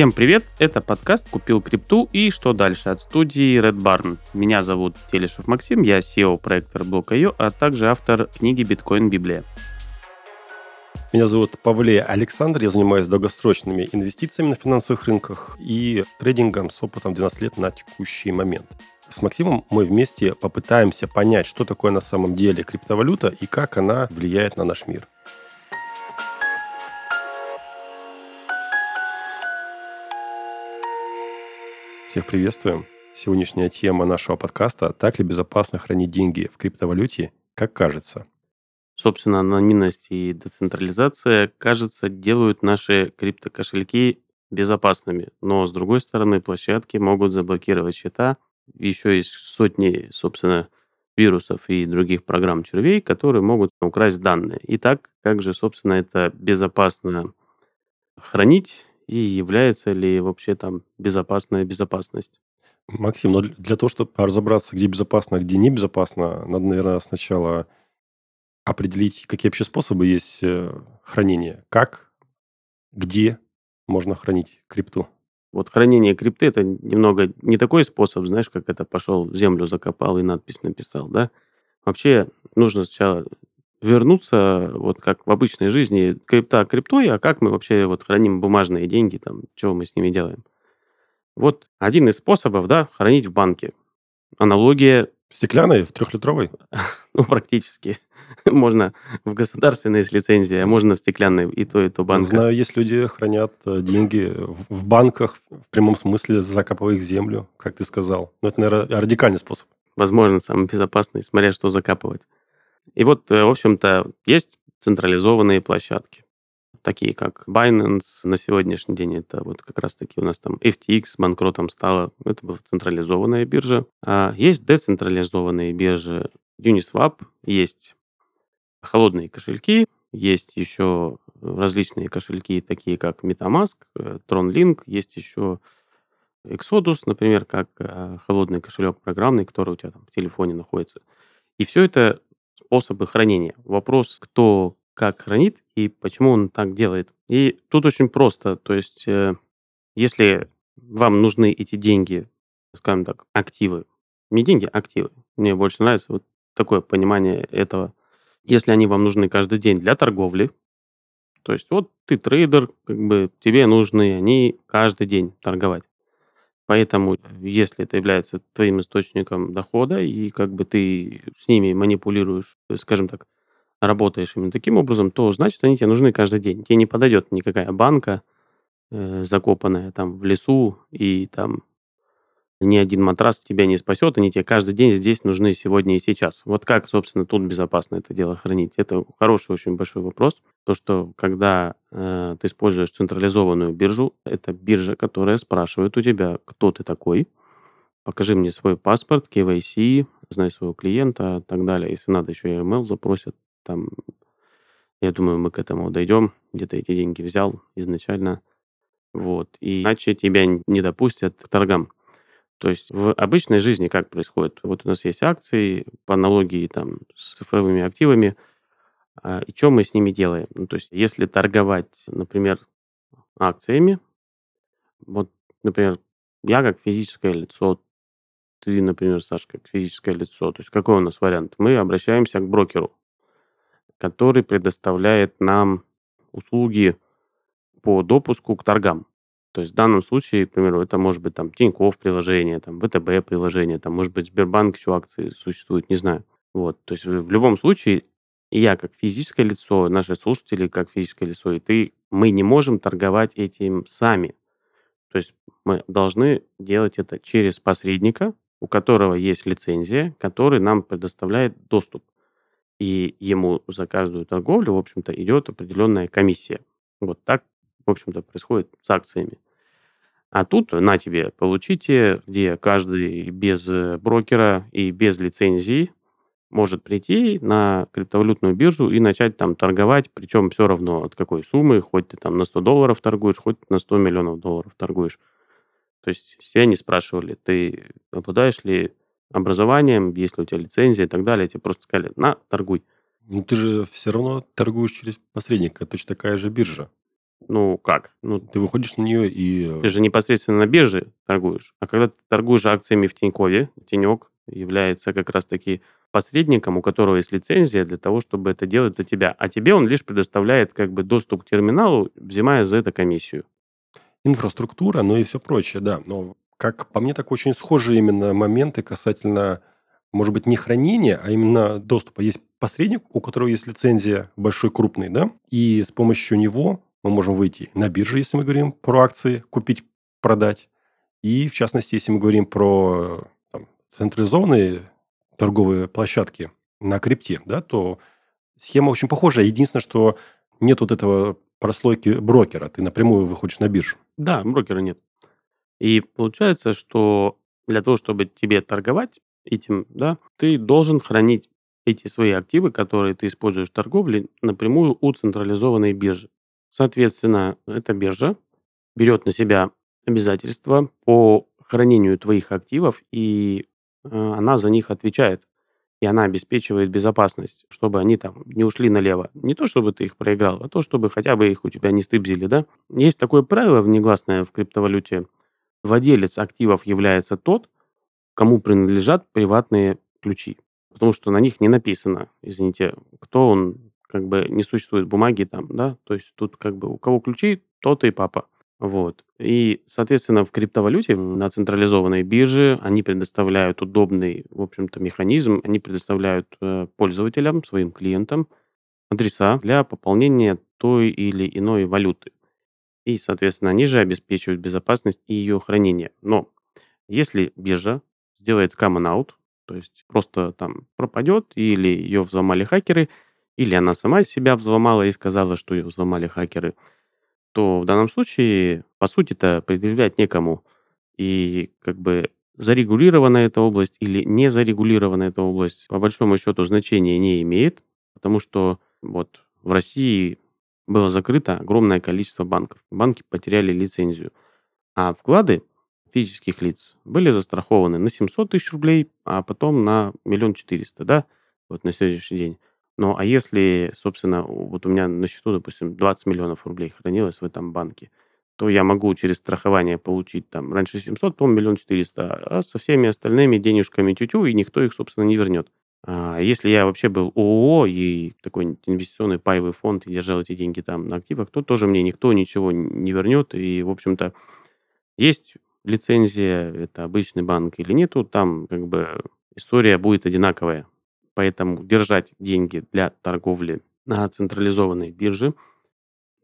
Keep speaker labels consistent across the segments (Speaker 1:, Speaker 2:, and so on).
Speaker 1: Всем привет, это подкаст «Купил крипту» и «Что дальше» от студии Red Barn. Меня зовут Телешев Максим, я SEO проекта Block.io, а также автор книги «Биткоин Библия».
Speaker 2: Меня зовут Павле Александр, я занимаюсь долгосрочными инвестициями на финансовых рынках и трейдингом с опытом 12 лет на текущий момент. С Максимом мы вместе попытаемся понять, что такое на самом деле криптовалюта и как она влияет на наш мир. Всех приветствуем. Сегодняшняя тема нашего подкаста «Так ли безопасно хранить деньги в криптовалюте, как кажется?»
Speaker 1: Собственно, анонимность и децентрализация, кажется, делают наши криптокошельки безопасными. Но, с другой стороны, площадки могут заблокировать счета. Еще есть сотни, собственно, вирусов и других программ червей, которые могут украсть данные. Итак, как же, собственно, это безопасно хранить и является ли вообще там безопасная безопасность?
Speaker 2: Максим, но для того, чтобы разобраться, где безопасно, а где небезопасно, надо, наверное, сначала определить, какие вообще способы есть э, хранения. Как, где можно хранить крипту?
Speaker 1: Вот хранение крипты это немного не такой способ, знаешь, как это пошел в землю закопал и надпись написал, да? Вообще нужно сначала вернуться, вот как в обычной жизни, крипта криптой, а как мы вообще вот храним бумажные деньги, там, что мы с ними делаем. Вот один из способов, да, хранить в банке. Аналогия...
Speaker 2: Стеклянной, в трехлитровой?
Speaker 1: ну, практически. можно в государственной с лицензией, а можно в стеклянной и то, и то банка.
Speaker 2: Знаю, есть люди хранят э, деньги в банках, в прямом смысле закапывая их в землю, как ты сказал. Но это, наверное, радикальный способ.
Speaker 1: Возможно, самый безопасный, смотря что закапывать. И вот, э, в общем-то, есть централизованные площадки, такие как Binance на сегодняшний день, это вот как раз-таки у нас там FTX банкротом стала, это была централизованная биржа. А есть децентрализованные биржи, Uniswap, есть холодные кошельки, есть еще различные кошельки, такие как MetaMask, э, TronLink, есть еще Exodus, например, как э, холодный кошелек программный, который у тебя там в телефоне находится. И все это способы хранения. Вопрос, кто как хранит и почему он так делает. И тут очень просто. То есть, э, если вам нужны эти деньги, скажем так, активы, не деньги, а активы. Мне больше нравится вот такое понимание этого. Если они вам нужны каждый день для торговли, то есть вот ты трейдер, как бы тебе нужны они каждый день торговать. Поэтому, если это является твоим источником дохода, и как бы ты с ними манипулируешь, скажем так, работаешь именно таким образом, то значит они тебе нужны каждый день. Тебе не подойдет никакая банка, э, закопанная там в лесу, и там ни один матрас тебя не спасет, они тебе каждый день здесь нужны сегодня и сейчас. Вот как, собственно, тут безопасно это дело хранить? Это хороший, очень большой вопрос. То, что когда э, ты используешь централизованную биржу, это биржа, которая спрашивает у тебя, кто ты такой, покажи мне свой паспорт, KYC, знай своего клиента и так далее. Если надо, еще и email запросят. Там, я думаю, мы к этому дойдем. Где ты эти деньги взял изначально. Вот. И иначе тебя не допустят к торгам. То есть в обычной жизни как происходит? Вот у нас есть акции по аналогии там, с цифровыми активами, а, и что мы с ними делаем? Ну, то есть если торговать, например, акциями, вот, например, я как физическое лицо, ты, например, Сашка, как физическое лицо, то есть какой у нас вариант? Мы обращаемся к брокеру, который предоставляет нам услуги по допуску к торгам. То есть в данном случае, к примеру, это может быть там Тинькофф приложение, там ВТБ приложение, там может быть Сбербанк еще акции существуют, не знаю. Вот, то есть в любом случае я как физическое лицо, наши слушатели как физическое лицо, и ты, мы не можем торговать этим сами. То есть мы должны делать это через посредника, у которого есть лицензия, который нам предоставляет доступ. И ему за каждую торговлю, в общем-то, идет определенная комиссия. Вот так в общем-то, происходит с акциями. А тут на тебе получите, где каждый без э, брокера и без лицензии может прийти на криптовалютную биржу и начать там торговать, причем все равно от какой суммы, хоть ты там на 100 долларов торгуешь, хоть на 100 миллионов долларов торгуешь. То есть все они спрашивали, ты обладаешь ли образованием, есть ли у тебя лицензия и так далее. Тебе просто сказали, на, торгуй.
Speaker 2: Ну, ты же все равно торгуешь через посредника, точно такая же биржа.
Speaker 1: Ну, как? Ну,
Speaker 2: Ты выходишь на нее и...
Speaker 1: ты же непосредственно на бирже торгуешь. А когда ты торгуешь акциями в Тинькове, Тинек является как раз-таки посредником, у которого есть лицензия для того, чтобы это делать за тебя. А тебе он лишь предоставляет как бы доступ к терминалу, взимая за это комиссию.
Speaker 2: инфраструктура, ну и все прочее, да. Но, как по мне, так очень схожие именно моменты касательно, может быть, не хранения, а именно доступа. Есть посредник, у которого есть лицензия большой, крупный, да, и с помощью него мы можем выйти на биржу, если мы говорим про акции, купить, продать. И, в частности, если мы говорим про там, централизованные торговые площадки на крипте, да, то схема очень похожая. Единственное, что нет вот этого прослойки брокера. Ты напрямую выходишь на биржу.
Speaker 1: Да, брокера нет. И получается, что для того, чтобы тебе торговать этим, да, ты должен хранить эти свои активы, которые ты используешь в торговле, напрямую у централизованной биржи. Соответственно, эта биржа берет на себя обязательства по хранению твоих активов, и э, она за них отвечает. И она обеспечивает безопасность, чтобы они там не ушли налево. Не то, чтобы ты их проиграл, а то, чтобы хотя бы их у тебя не стыбзили, да? Есть такое правило внегласное в криптовалюте. Владелец активов является тот, кому принадлежат приватные ключи. Потому что на них не написано, извините, кто он, как бы не существует бумаги там, да, то есть тут как бы у кого ключи, тот и папа. Вот. И, соответственно, в криптовалюте на централизованной бирже они предоставляют удобный, в общем-то, механизм. Они предоставляют э, пользователям, своим клиентам адреса для пополнения той или иной валюты. И, соответственно, они же обеспечивают безопасность и ее хранение. Но если биржа сделает common out, то есть просто там пропадет, или ее взломали хакеры, или она сама себя взломала и сказала, что ее взломали хакеры, то в данном случае, по сути-то, предъявлять некому. И как бы зарегулирована эта область или не зарегулирована эта область, по большому счету, значения не имеет, потому что вот в России было закрыто огромное количество банков. Банки потеряли лицензию. А вклады физических лиц были застрахованы на 700 тысяч рублей, а потом на миллион четыреста, да, вот на сегодняшний день. Ну, а если, собственно, вот у меня на счету, допустим, 20 миллионов рублей хранилось в этом банке, то я могу через страхование получить там раньше 700, потом миллион четыреста, а со всеми остальными денежками тютю, и никто их, собственно, не вернет. А если я вообще был ООО и такой инвестиционный паевый фонд и держал эти деньги там на активах, то тоже мне никто ничего не вернет. И, в общем-то, есть лицензия, это обычный банк или нету, там как бы история будет одинаковая. Поэтому держать деньги для торговли на централизованной бирже –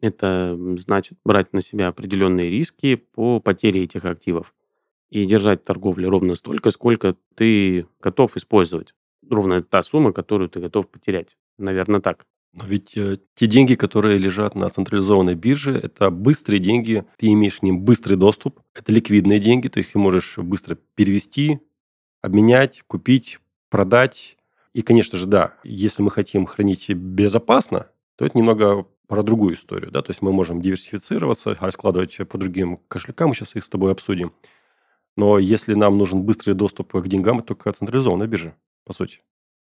Speaker 1: это значит брать на себя определенные риски по потере этих активов и держать торговлю ровно столько, сколько ты готов использовать. Ровно та сумма, которую ты готов потерять. Наверное, так.
Speaker 2: Но ведь э, те деньги, которые лежат на централизованной бирже, это быстрые деньги, ты имеешь к ним быстрый доступ, это ликвидные деньги, ты их можешь быстро перевести, обменять, купить, продать. И, конечно же, да, если мы хотим хранить безопасно, то это немного про другую историю, да, то есть мы можем диверсифицироваться, раскладывать по другим кошелькам, мы сейчас их с тобой обсудим. Но если нам нужен быстрый доступ к деньгам, это только централизованная биржа, по сути.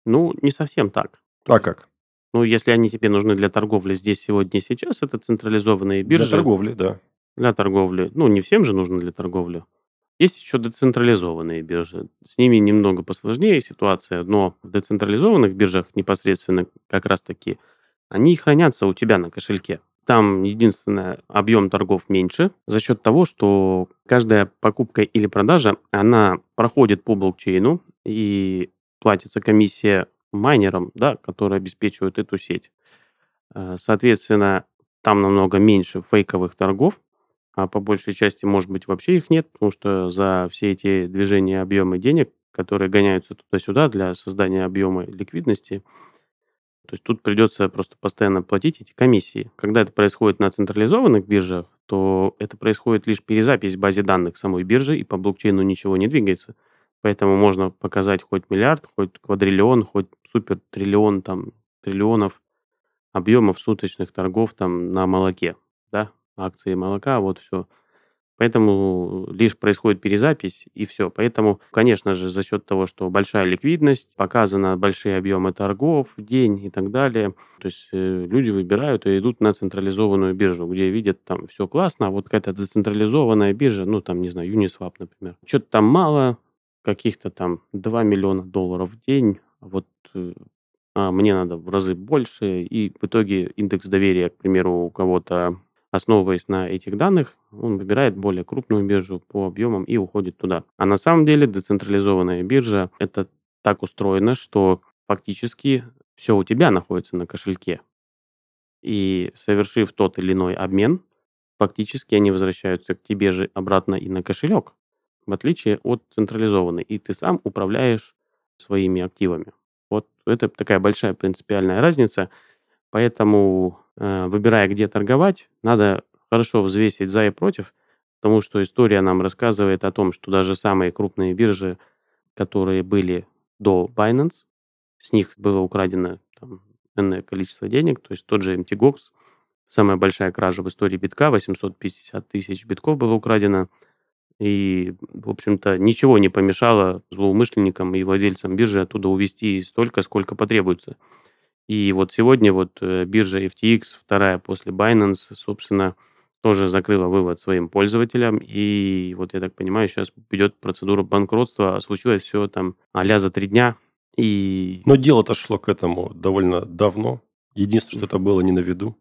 Speaker 1: Ну, не совсем так.
Speaker 2: А как?
Speaker 1: Ну, если они тебе нужны для торговли здесь, сегодня, сейчас, это централизованные биржи.
Speaker 2: Для торговли, да.
Speaker 1: Для торговли. Ну, не всем же нужно для торговли. Есть еще децентрализованные биржи. С ними немного посложнее ситуация, но в децентрализованных биржах непосредственно как раз-таки они хранятся у тебя на кошельке. Там единственное, объем торгов меньше за счет того, что каждая покупка или продажа, она проходит по блокчейну и платится комиссия майнерам, да, которые обеспечивают эту сеть. Э, соответственно, там намного меньше фейковых торгов, а по большей части, может быть, вообще их нет, потому что за все эти движения объемы денег, которые гоняются туда-сюда для создания объема ликвидности, то есть тут придется просто постоянно платить эти комиссии. Когда это происходит на централизованных биржах, то это происходит лишь перезапись в базе данных самой биржи, и по блокчейну ничего не двигается. Поэтому можно показать хоть миллиард, хоть квадриллион, хоть супер триллион там триллионов объемов суточных торгов там на молоке, акции молока, вот все. Поэтому лишь происходит перезапись и все. Поэтому, конечно же, за счет того, что большая ликвидность, показаны большие объемы торгов день и так далее, то есть э, люди выбирают и идут на централизованную биржу, где видят там все классно, а вот какая-то децентрализованная биржа, ну там, не знаю, Uniswap, например, что-то там мало, каких-то там 2 миллиона долларов в день, вот э, а мне надо в разы больше, и в итоге индекс доверия, к примеру, у кого-то основываясь на этих данных, он выбирает более крупную биржу по объемам и уходит туда. А на самом деле децентрализованная биржа – это так устроено, что фактически все у тебя находится на кошельке. И совершив тот или иной обмен, фактически они возвращаются к тебе же обратно и на кошелек, в отличие от централизованной. И ты сам управляешь своими активами. Вот это такая большая принципиальная разница. Поэтому выбирая, где торговать, надо хорошо взвесить за и против, потому что история нам рассказывает о том, что даже самые крупные биржи, которые были до Binance, с них было украдено там, энное количество денег, то есть тот же MTGOX, самая большая кража в истории битка, 850 тысяч битков было украдено, и, в общем-то, ничего не помешало злоумышленникам и владельцам биржи оттуда увести столько, сколько потребуется. И вот сегодня вот э, биржа FTX, вторая после Binance, собственно, тоже закрыла вывод своим пользователям. И вот я так понимаю, сейчас идет процедура банкротства. А случилось все там а за три дня. И...
Speaker 2: Но дело-то шло к этому довольно давно. Единственное, что это было не на виду.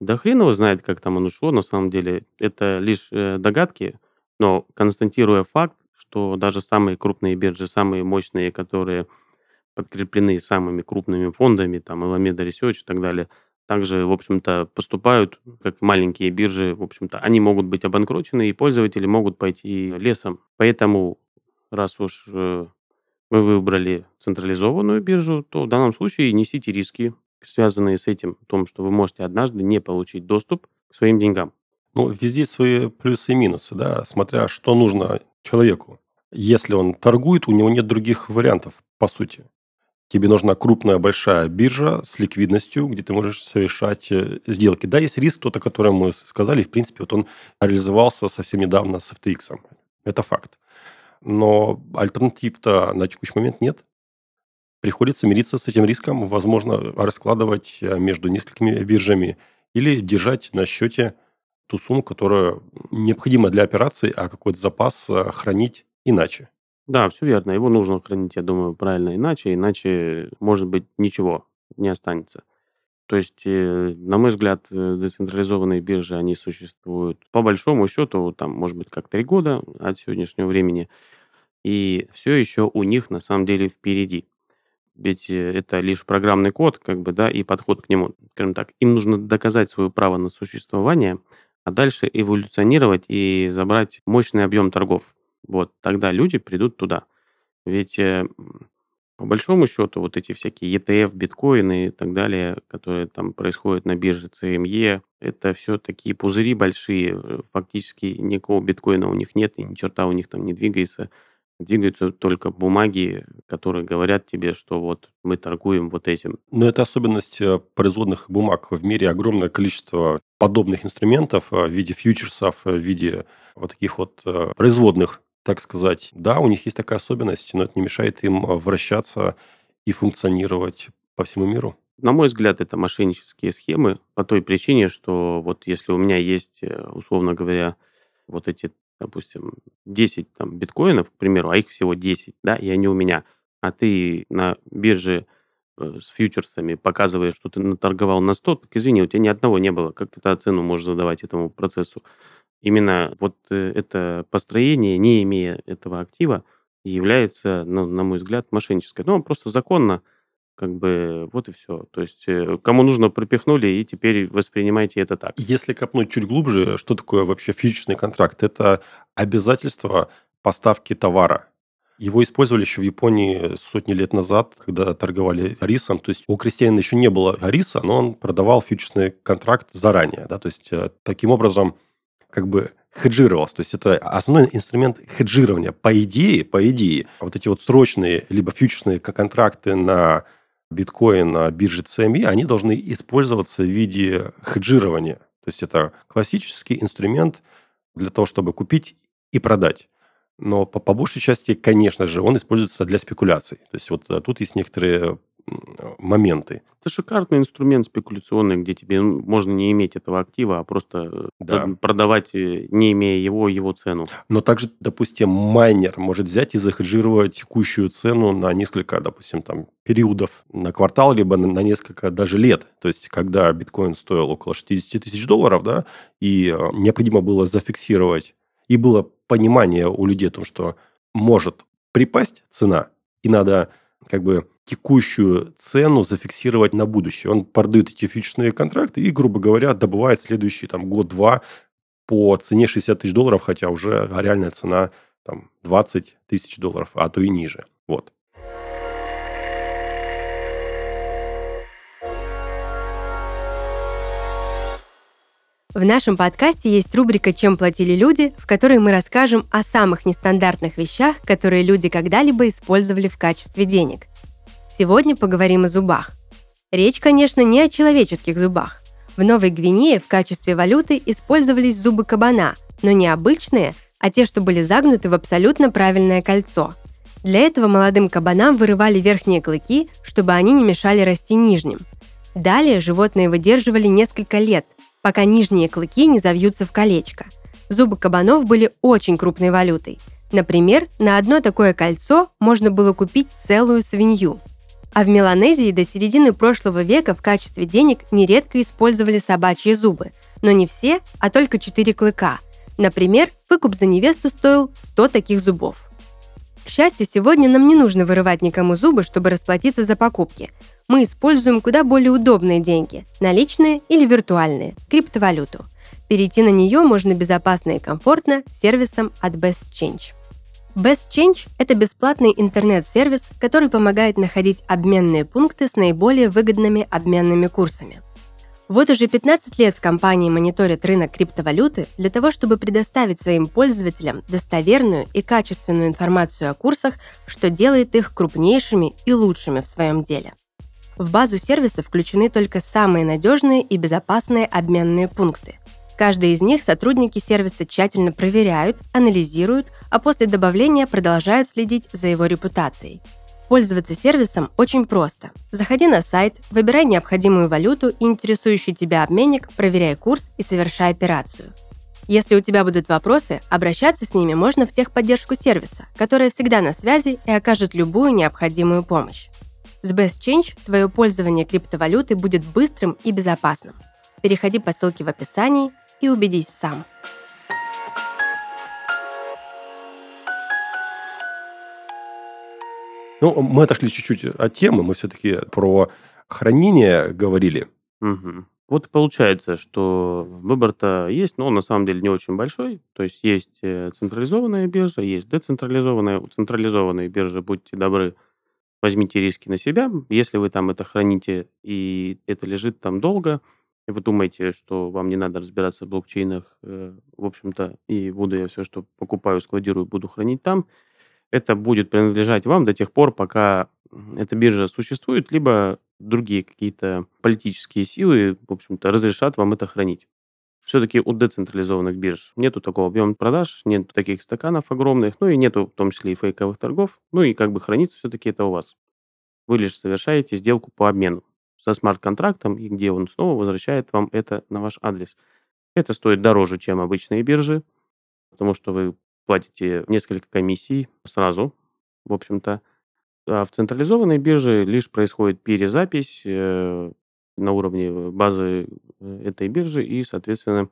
Speaker 1: Да хрен его знает, как там оно шло. На самом деле это лишь э, догадки. Но констатируя факт, что даже самые крупные биржи, самые мощные, которые подкреплены самыми крупными фондами, там, Alameda Research и так далее, также, в общем-то, поступают, как маленькие биржи, в общем-то, они могут быть обанкрочены, и пользователи могут пойти лесом. Поэтому, раз уж э, вы выбрали централизованную биржу, то в данном случае несите риски, связанные с этим, в том, что вы можете однажды не получить доступ к своим деньгам.
Speaker 2: Ну, везде свои плюсы и минусы, да, смотря что нужно человеку. Если он торгует, у него нет других вариантов, по сути. Тебе нужна крупная большая биржа с ликвидностью, где ты можешь совершать э, сделки. Да, есть риск, тот, о котором мы сказали, в принципе, вот он реализовался совсем недавно с FTX. Это факт. Но альтернатив-то на текущий момент нет. Приходится мириться с этим риском, возможно, раскладывать э, между несколькими биржами или держать на счете ту сумму, которая необходима для операции, а какой-то запас э, хранить иначе.
Speaker 1: Да, все верно. Его нужно хранить, я думаю, правильно иначе, иначе, может быть, ничего не останется. То есть, э, на мой взгляд, э, децентрализованные биржи, они существуют по большому счету, там, может быть, как три года от сегодняшнего времени, и все еще у них на самом деле впереди. Ведь э, это лишь программный код, как бы, да, и подход к нему, скажем так. Им нужно доказать свое право на существование, а дальше эволюционировать и забрать мощный объем торгов. Вот тогда люди придут туда. Ведь э, по большому счету вот эти всякие ETF, биткоины и так далее, которые там происходят на бирже CME, это все такие пузыри большие. Э, фактически никакого биткоина у них нет, и ни черта у них там не двигается. Двигаются только бумаги, которые говорят тебе, что вот мы торгуем вот этим.
Speaker 2: Но это особенность э, производных бумаг. В мире огромное количество подобных инструментов в виде фьючерсов, в виде вот таких вот производных так сказать. Да, у них есть такая особенность, но это не мешает им э, вращаться и функционировать по всему миру.
Speaker 1: На мой взгляд, это мошеннические схемы по той причине, что вот если у меня есть, э, условно говоря, вот эти, допустим, 10 там, биткоинов, к примеру, а их всего 10, да, и они у меня, а ты на бирже с фьючерсами показываешь, что ты наторговал на 100, так извини, у тебя ни одного не было. Как ты тогда цену можешь задавать этому процессу? Именно вот э, это построение, не имея этого актива, является, ну, на мой взгляд, мошенническое. Ну, просто законно, как бы, вот и все. То есть, э, кому нужно, пропихнули, и теперь воспринимайте это так.
Speaker 2: Если копнуть чуть глубже, что такое вообще фьючерсный контракт? Это обязательство поставки товара. Его использовали еще в Японии сотни лет назад, когда торговали рисом. То есть у крестьянина еще не было риса, но он продавал фьючерсный контракт заранее. Да? То есть э, таким образом как бы хеджировался. То есть это основной инструмент хеджирования. По идее, по идее, вот эти вот срочные либо фьючерсные контракты на биткоин на бирже CME, они должны использоваться в виде хеджирования. То есть это классический инструмент для того, чтобы купить и продать. Но по, по большей части, конечно же, он используется для спекуляций. То есть вот э, тут есть некоторые моменты.
Speaker 1: Это шикарный инструмент спекуляционный, где тебе можно не иметь этого актива, а просто э, да. продавать, э, не имея его, его цену.
Speaker 2: Но также, допустим, майнер может взять и захеджировать текущую цену на несколько, допустим, там, периодов, на квартал, либо на, несколько даже лет. То есть, когда биткоин стоил около 60 тысяч долларов, да, и э, необходимо было зафиксировать, и было понимание у людей о том, что может припасть цена, и надо как бы текущую цену зафиксировать на будущее. Он продает эти фьючерсные контракты и, грубо говоря, добывает следующий там, год-два по цене 60 тысяч долларов, хотя уже реальная цена там, 20 тысяч долларов, а то и ниже. Вот.
Speaker 3: В нашем подкасте есть рубрика «Чем платили люди», в которой мы расскажем о самых нестандартных вещах, которые люди когда-либо использовали в качестве денег. Сегодня поговорим о зубах. Речь, конечно, не о человеческих зубах. В Новой Гвинее в качестве валюты использовались зубы кабана, но не обычные, а те, что были загнуты в абсолютно правильное кольцо. Для этого молодым кабанам вырывали верхние клыки, чтобы они не мешали расти нижним. Далее животные выдерживали несколько лет, пока нижние клыки не завьются в колечко. Зубы кабанов были очень крупной валютой. Например, на одно такое кольцо можно было купить целую свинью – а в Меланезии до середины прошлого века в качестве денег нередко использовали собачьи зубы. Но не все, а только четыре клыка. Например, выкуп за невесту стоил 100 таких зубов. К счастью, сегодня нам не нужно вырывать никому зубы, чтобы расплатиться за покупки. Мы используем куда более удобные деньги – наличные или виртуальные, криптовалюту. Перейти на нее можно безопасно и комфортно с сервисом от Best Change. Best Change – это бесплатный интернет-сервис, который помогает находить обменные пункты с наиболее выгодными обменными курсами. Вот уже 15 лет компании мониторят рынок криптовалюты для того, чтобы предоставить своим пользователям достоверную и качественную информацию о курсах, что делает их крупнейшими и лучшими в своем деле. В базу сервиса включены только самые надежные и безопасные обменные пункты – Каждый из них сотрудники сервиса тщательно проверяют, анализируют, а после добавления продолжают следить за его репутацией. Пользоваться сервисом очень просто. Заходи на сайт, выбирай необходимую валюту и интересующий тебя обменник, проверяй курс и совершай операцию. Если у тебя будут вопросы, обращаться с ними можно в техподдержку сервиса, которая всегда на связи и окажет любую необходимую помощь. С Best Change твое пользование криптовалюты будет быстрым и безопасным. Переходи по ссылке в описании и убедись сам.
Speaker 2: Ну, мы отошли чуть-чуть от темы, мы все-таки про хранение говорили.
Speaker 1: Угу. Вот получается, что выбор-то есть, но он на самом деле не очень большой. То есть есть э, централизованная биржа, есть децентрализованная. У централизованной биржи, будьте добры, возьмите риски на себя. Если вы там это храните и это лежит там долго – и вы думаете, что вам не надо разбираться в блокчейнах, э, в общем-то, и буду я все, что покупаю, складирую, буду хранить там, это будет принадлежать вам до тех пор, пока эта биржа существует, либо другие какие-то политические силы, в общем-то, разрешат вам это хранить. Все-таки у децентрализованных бирж нету такого объема продаж, нет таких стаканов огромных, ну и нету в том числе и фейковых торгов, ну и как бы хранится все-таки это у вас. Вы лишь совершаете сделку по обмену со смарт-контрактом, и где он снова возвращает вам это на ваш адрес. Это стоит дороже, чем обычные биржи, потому что вы платите несколько комиссий сразу, в общем-то. А в централизованной бирже лишь происходит перезапись э, на уровне базы э, этой биржи, и, соответственно,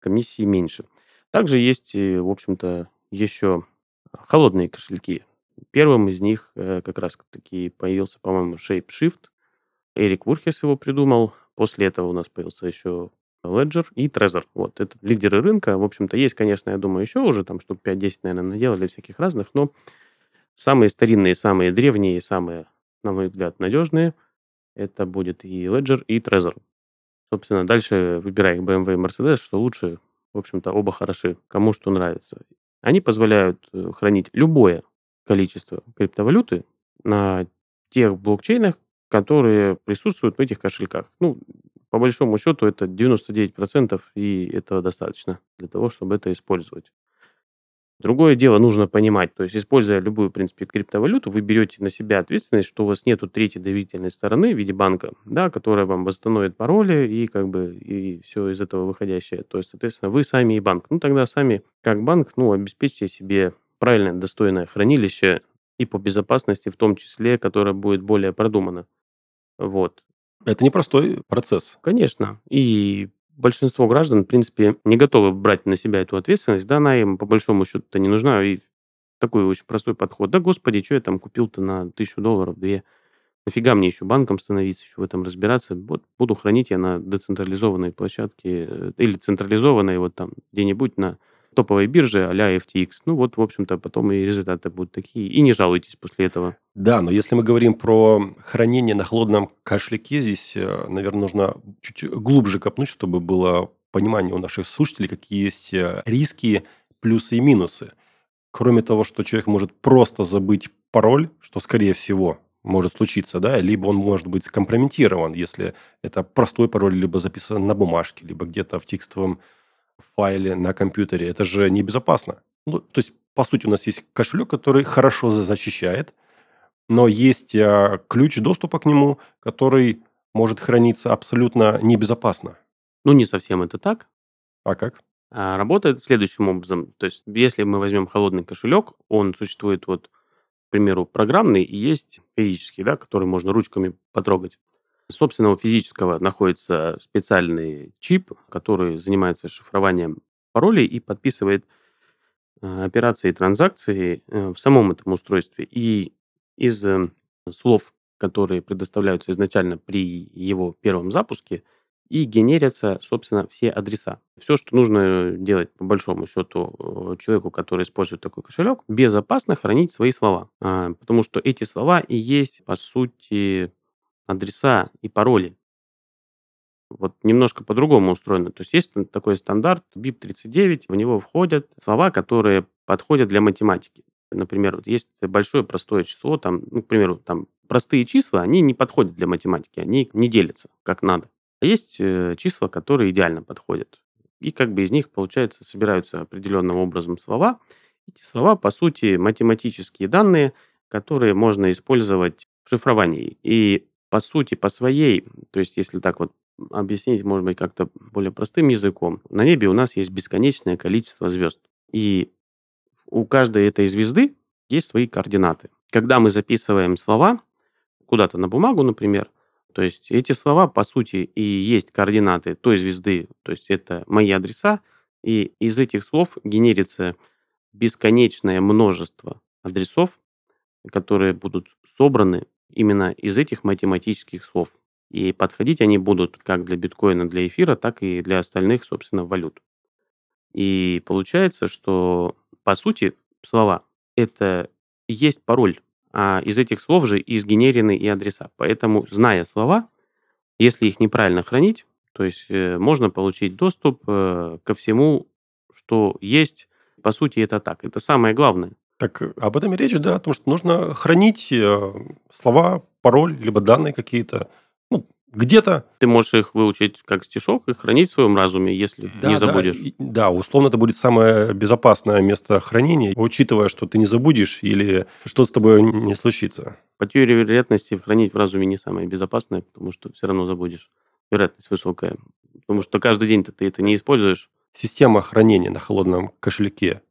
Speaker 1: комиссии меньше. Также есть, э, в общем-то, еще холодные кошельки. Первым из них э, как раз таки появился, по-моему, ShapeShift. Эрик Вурхес его придумал. После этого у нас появился еще Ledger и Trezor. Вот, это лидеры рынка. В общем-то, есть, конечно, я думаю, еще уже там штук 5-10, наверное, наделали всяких разных, но самые старинные, самые древние, самые, на мой взгляд, надежные, это будет и Ledger, и Trezor. Собственно, дальше выбирай BMW и Mercedes, что лучше, в общем-то, оба хороши, кому что нравится. Они позволяют э, хранить любое количество криптовалюты на тех блокчейнах, которые присутствуют в этих кошельках. Ну, по большому счету это 99%, и этого достаточно для того, чтобы это использовать. Другое дело, нужно понимать, то есть, используя любую, в принципе, криптовалюту, вы берете на себя ответственность, что у вас нету третьей доверительной стороны в виде банка, да, которая вам восстановит пароли и как бы и все из этого выходящее. То есть, соответственно, вы сами и банк. Ну, тогда сами, как банк, ну, обеспечьте себе правильное, достойное хранилище и по безопасности в том числе, которое будет более продумано. Вот.
Speaker 2: Это непростой процесс.
Speaker 1: Конечно. И большинство граждан, в принципе, не готовы брать на себя эту ответственность. Да, она им по большому счету-то не нужна. И такой очень простой подход. Да, господи, что я там купил-то на тысячу долларов, две. Нафига мне еще банком становиться, еще в этом разбираться? Вот буду хранить я на децентрализованной площадке э, или централизованной вот там где-нибудь на топовой бирже а-ля FTX. Ну вот, в общем-то, потом и результаты будут такие. И не жалуйтесь после этого.
Speaker 2: Да, но если мы говорим про хранение на холодном кошельке, здесь, э, наверное, нужно чуть глубже копнуть, чтобы было понимание у наших слушателей, какие есть э, риски, плюсы и минусы. Кроме того, что человек может просто забыть пароль, что, скорее всего, может случиться, да, либо он может быть скомпрометирован, если это простой пароль, либо записан на бумажке, либо где-то в текстовом файле на компьютере. Это же небезопасно. Ну, то есть, по сути, у нас есть кошелек, который хорошо защищает, но есть а, ключ доступа к нему, который может храниться абсолютно небезопасно.
Speaker 1: Ну, не совсем это так.
Speaker 2: А как?
Speaker 1: А, работает следующим образом. То есть, если мы возьмем холодный кошелек, он существует вот, к примеру, программный и есть физический, да, который можно ручками потрогать собственного физического находится специальный чип, который занимается шифрованием паролей и подписывает э, операции и транзакции э, в самом этом устройстве. И из э, слов, которые предоставляются изначально при его первом запуске, и генерятся, собственно, все адреса. Все, что нужно делать, по большому счету, человеку, который использует такой кошелек, безопасно хранить свои слова. А, потому что эти слова и есть, по сути, адреса и пароли. Вот немножко по-другому устроено. То есть есть такой стандарт BIP39, в него входят слова, которые подходят для математики. Например, вот есть большое простое число, там, ну, к примеру, там простые числа, они не подходят для математики, они не делятся как надо. А есть э, числа, которые идеально подходят. И как бы из них, получается, собираются определенным образом слова. Эти слова, по сути, математические данные, которые можно использовать в шифровании. И по сути, по своей, то есть если так вот объяснить, может быть, как-то более простым языком, на небе у нас есть бесконечное количество звезд. И у каждой этой звезды есть свои координаты. Когда мы записываем слова куда-то на бумагу, например, то есть эти слова, по сути, и есть координаты той звезды, то есть это мои адреса, и из этих слов генерится бесконечное множество адресов, которые будут собраны именно из этих математических слов. И подходить они будут как для биткоина, для эфира, так и для остальных, собственно, валют. И получается, что по сути слова это есть пароль, а из этих слов же и сгенерены и адреса. Поэтому, зная слова, если их неправильно хранить, то есть э, можно получить доступ э, ко всему, что есть. По сути, это так. Это самое главное.
Speaker 2: Так об этом и речь, да, о том, что нужно хранить э, слова, пароль, либо данные какие-то, ну, где-то.
Speaker 1: Ты можешь их выучить как стишок и хранить в своем разуме, если
Speaker 2: да,
Speaker 1: не забудешь.
Speaker 2: Да, да, условно это будет самое безопасное место хранения, учитывая, что ты не забудешь или что с тобой не случится.
Speaker 1: По теории вероятности хранить в разуме не самое безопасное, потому что все равно забудешь. Вероятность высокая. Потому что каждый день ты это не используешь.
Speaker 2: Система хранения на холодном кошельке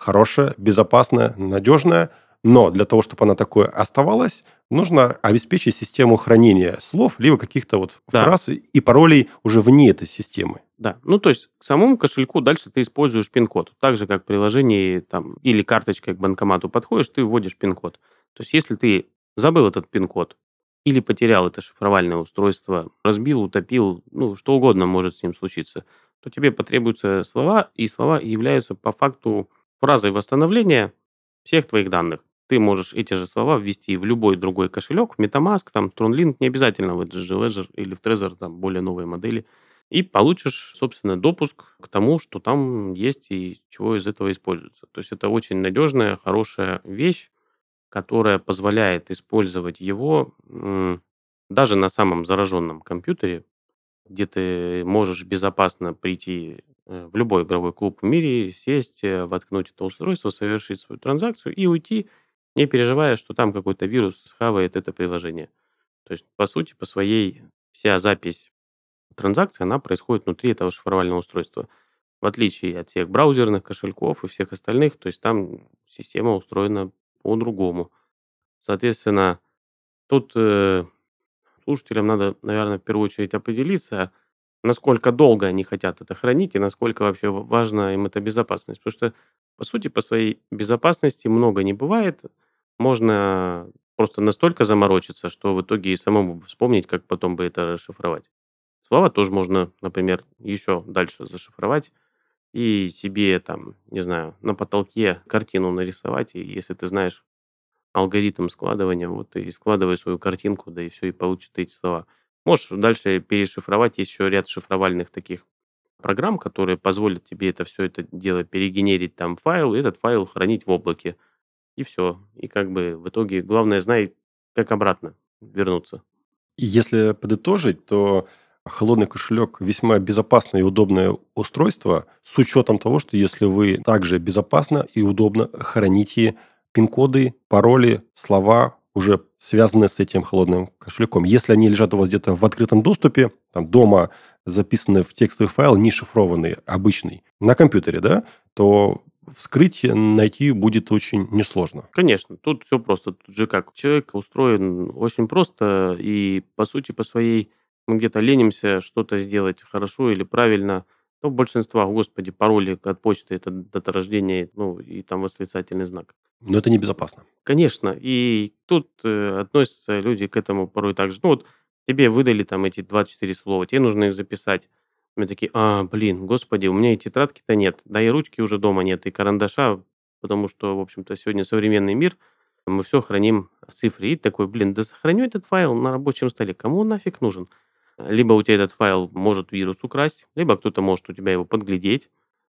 Speaker 2: хорошая, безопасная, надежная, но для того, чтобы она такое оставалась, нужно обеспечить систему хранения слов, либо каких-то вот да. фраз и паролей уже вне этой системы.
Speaker 1: Да, ну то есть к самому кошельку дальше ты используешь пин-код. Так же, как в приложении там, или карточкой к банкомату подходишь, ты вводишь пин-код. То есть если ты забыл этот пин-код или потерял это шифровальное устройство, разбил, утопил, ну что угодно может с ним случиться, то тебе потребуются слова, и слова являются по факту фразой восстановления всех твоих данных. Ты можешь эти же слова ввести в любой другой кошелек, в MetaMask, там, TronLink, не обязательно в SG Ledger или в Trezor, там, более новые модели, и получишь, собственно, допуск к тому, что там есть и чего из этого используется. То есть это очень надежная, хорошая вещь, которая позволяет использовать его даже на самом зараженном компьютере где ты можешь безопасно прийти э, в любой игровой клуб в мире, сесть, э, воткнуть это устройство, совершить свою транзакцию и уйти, не переживая, что там какой-то вирус схавает это приложение. То есть, по сути, по своей вся запись транзакции, она происходит внутри этого шифровального устройства. В отличие от всех браузерных кошельков и всех остальных, то есть там система устроена по-другому. Соответственно, тут э, слушателям надо, наверное, в первую очередь определиться, насколько долго они хотят это хранить и насколько вообще важна им эта безопасность. Потому что, по сути, по своей безопасности много не бывает. Можно просто настолько заморочиться, что в итоге и самому вспомнить, как потом бы это расшифровать. Слова тоже можно, например, еще дальше зашифровать и себе там, не знаю, на потолке картину нарисовать, и если ты знаешь алгоритм складывания, вот и складывай свою картинку, да и все, и получится эти слова. Можешь дальше перешифровать, есть еще ряд шифровальных таких программ, которые позволят тебе это все это дело перегенерить там файл, и этот файл хранить в облаке. И все. И как бы в итоге главное знай, как обратно вернуться.
Speaker 2: Если подытожить, то холодный кошелек весьма безопасное и удобное устройство с учетом того, что если вы также безопасно и удобно храните пин-коды, пароли, слова, уже связанные с этим холодным кошельком. Если они лежат у вас где-то в открытом доступе, там дома записаны в текстовый файл, не шифрованный, обычный, на компьютере, да, то вскрыть, найти будет очень несложно.
Speaker 1: Конечно, тут все просто. Тут же как, человек устроен очень просто, и по сути, по своей мы где-то ленимся что-то сделать хорошо или правильно. Ну, большинства, господи, пароли от почты, это дата рождения, ну, и там восклицательный знак.
Speaker 2: Но это небезопасно.
Speaker 1: Конечно, и тут э, относятся люди к этому порой так же. Ну, вот тебе выдали там эти 24 слова, тебе нужно их записать. Мы такие, а, блин, господи, у меня и тетрадки-то нет, да и ручки уже дома нет, и карандаша, потому что, в общем-то, сегодня современный мир, мы все храним в цифре. И такой, блин, да сохраню этот файл на рабочем столе, кому он нафиг нужен? Либо у тебя этот файл может вирус украсть, либо кто-то может у тебя его подглядеть,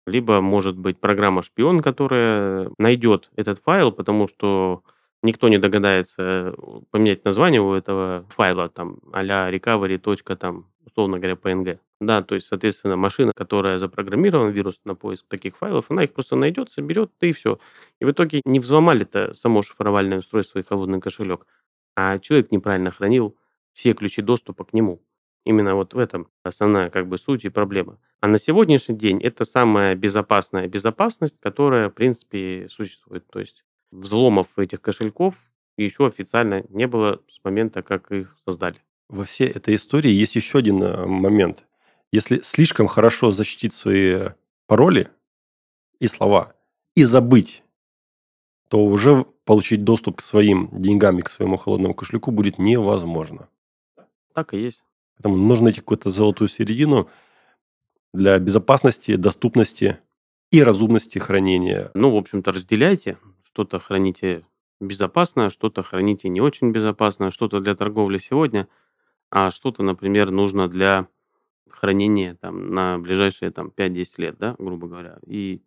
Speaker 1: либо может быть программа-шпион, которая найдет этот файл, потому что никто не догадается поменять название у этого файла, там, а-ля recovery. там, условно говоря, PNG. Да, то есть, соответственно, машина, которая запрограммирована вирус на поиск таких файлов, она их просто найдет, соберет, и все. И в итоге не взломали-то само шифровальное устройство и холодный кошелек, а человек неправильно хранил все ключи доступа к нему. Именно вот в этом основная как бы суть и проблема. А на сегодняшний день это самая безопасная безопасность, которая, в принципе, существует. То есть взломов этих кошельков еще официально не было с момента, как их создали.
Speaker 2: Во всей этой истории есть еще один э, момент. Если слишком хорошо защитить свои пароли и слова и забыть, то уже получить доступ к своим деньгам и к своему холодному кошельку будет невозможно.
Speaker 1: Так и есть.
Speaker 2: Поэтому нужно найти какую-то золотую середину для безопасности, доступности и разумности хранения.
Speaker 1: Ну, в общем-то, разделяйте. Что-то храните безопасно, что-то храните не очень безопасно, что-то для торговли сегодня, а что-то, например, нужно для хранения там, на ближайшие там, 5-10 лет, да, грубо говоря. И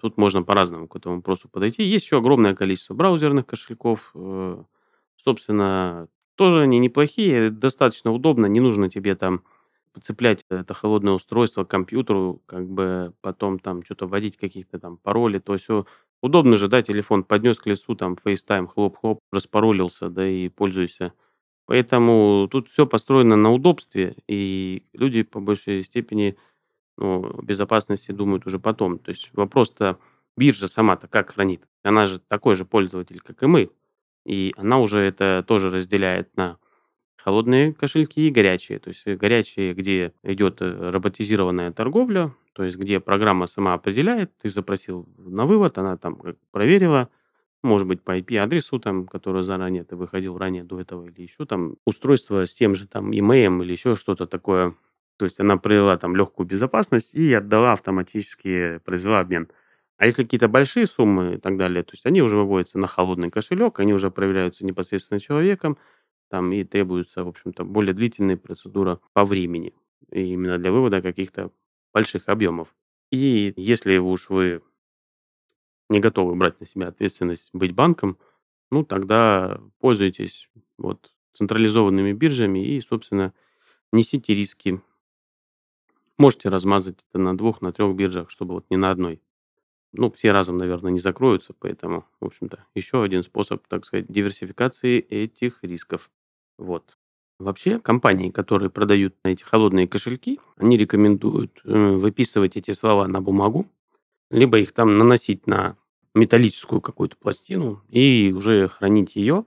Speaker 1: тут можно по-разному к этому вопросу подойти. Есть еще огромное количество браузерных кошельков. Э, собственно, тоже они неплохие, достаточно удобно, не нужно тебе там подцеплять это холодное устройство к компьютеру, как бы потом там что-то вводить каких-то там пароли, то все. Удобно же, да, телефон поднес к лицу, там, FaceTime, хлоп-хлоп, распаролился, да, и пользуйся. Поэтому тут все построено на удобстве, и люди по большей степени ну, безопасности думают уже потом. То есть вопрос-то, биржа сама-то как хранит? Она же такой же пользователь, как и мы. И она уже это тоже разделяет на холодные кошельки и горячие. То есть э, горячие, где идет э, роботизированная торговля, то есть где программа сама определяет, ты запросил на вывод, она там проверила, может быть, по IP-адресу, там, который заранее ты выходил ранее до этого, или еще там устройство с тем же там имеем или еще что-то такое. То есть она провела там легкую безопасность и отдала автоматически, произвела обмен. А если какие-то большие суммы и так далее, то есть они уже выводятся на холодный кошелек, они уже проверяются непосредственно человеком, там и требуется, в общем-то, более длительная процедура по времени, именно для вывода каких-то больших объемов. И если уж вы не готовы брать на себя ответственность быть банком, ну, тогда пользуйтесь вот централизованными биржами и, собственно, несите риски Можете размазать это на двух, на трех биржах, чтобы вот не на одной. Ну, все разом, наверное, не закроются, поэтому, в общем-то, еще один способ, так сказать, диверсификации этих рисков. Вот. Вообще, компании, которые продают эти холодные кошельки, они рекомендуют э, выписывать эти слова на бумагу, либо их там наносить на металлическую какую-то пластину и уже хранить ее.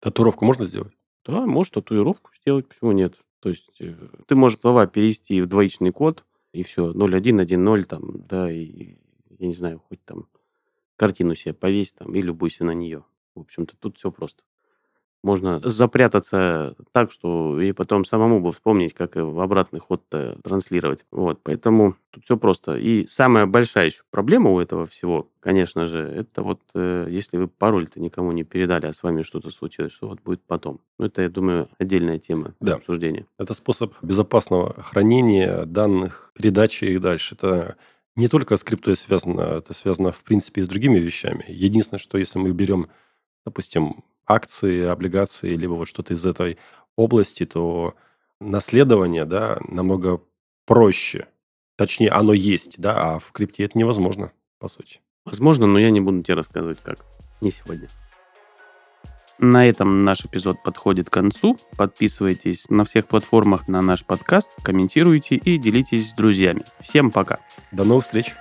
Speaker 2: Татуировку можно сделать?
Speaker 1: Да, может татуировку сделать, почему нет? То есть э, ты можешь слова перевести в двоичный код, и все, 0110 там, да, и я не знаю, хоть там картину себе повесь там и любуйся на нее. В общем-то, тут все просто можно запрятаться так, что и потом самому бы вспомнить, как в обратный ход транслировать. Вот, поэтому тут все просто. И самая большая еще проблема у этого всего, конечно же, это вот э, если вы пароль-то никому не передали, а с вами что-то случилось, что вот будет потом. Ну, это, я думаю, отдельная тема
Speaker 2: да.
Speaker 1: обсуждения.
Speaker 2: Это способ безопасного хранения данных, передачи их дальше. Это не только с криптой связано, это связано, в принципе, и с другими вещами. Единственное, что если мы берем, допустим, акции, облигации, либо вот что-то из этой области, то наследование, да, намного проще. Точнее, оно есть, да, а в крипте это невозможно, по сути.
Speaker 1: Возможно, но я не буду тебе рассказывать, как. Не сегодня. На этом наш эпизод подходит к концу. Подписывайтесь на всех платформах на наш подкаст, комментируйте и делитесь с друзьями. Всем пока.
Speaker 2: До новых встреч.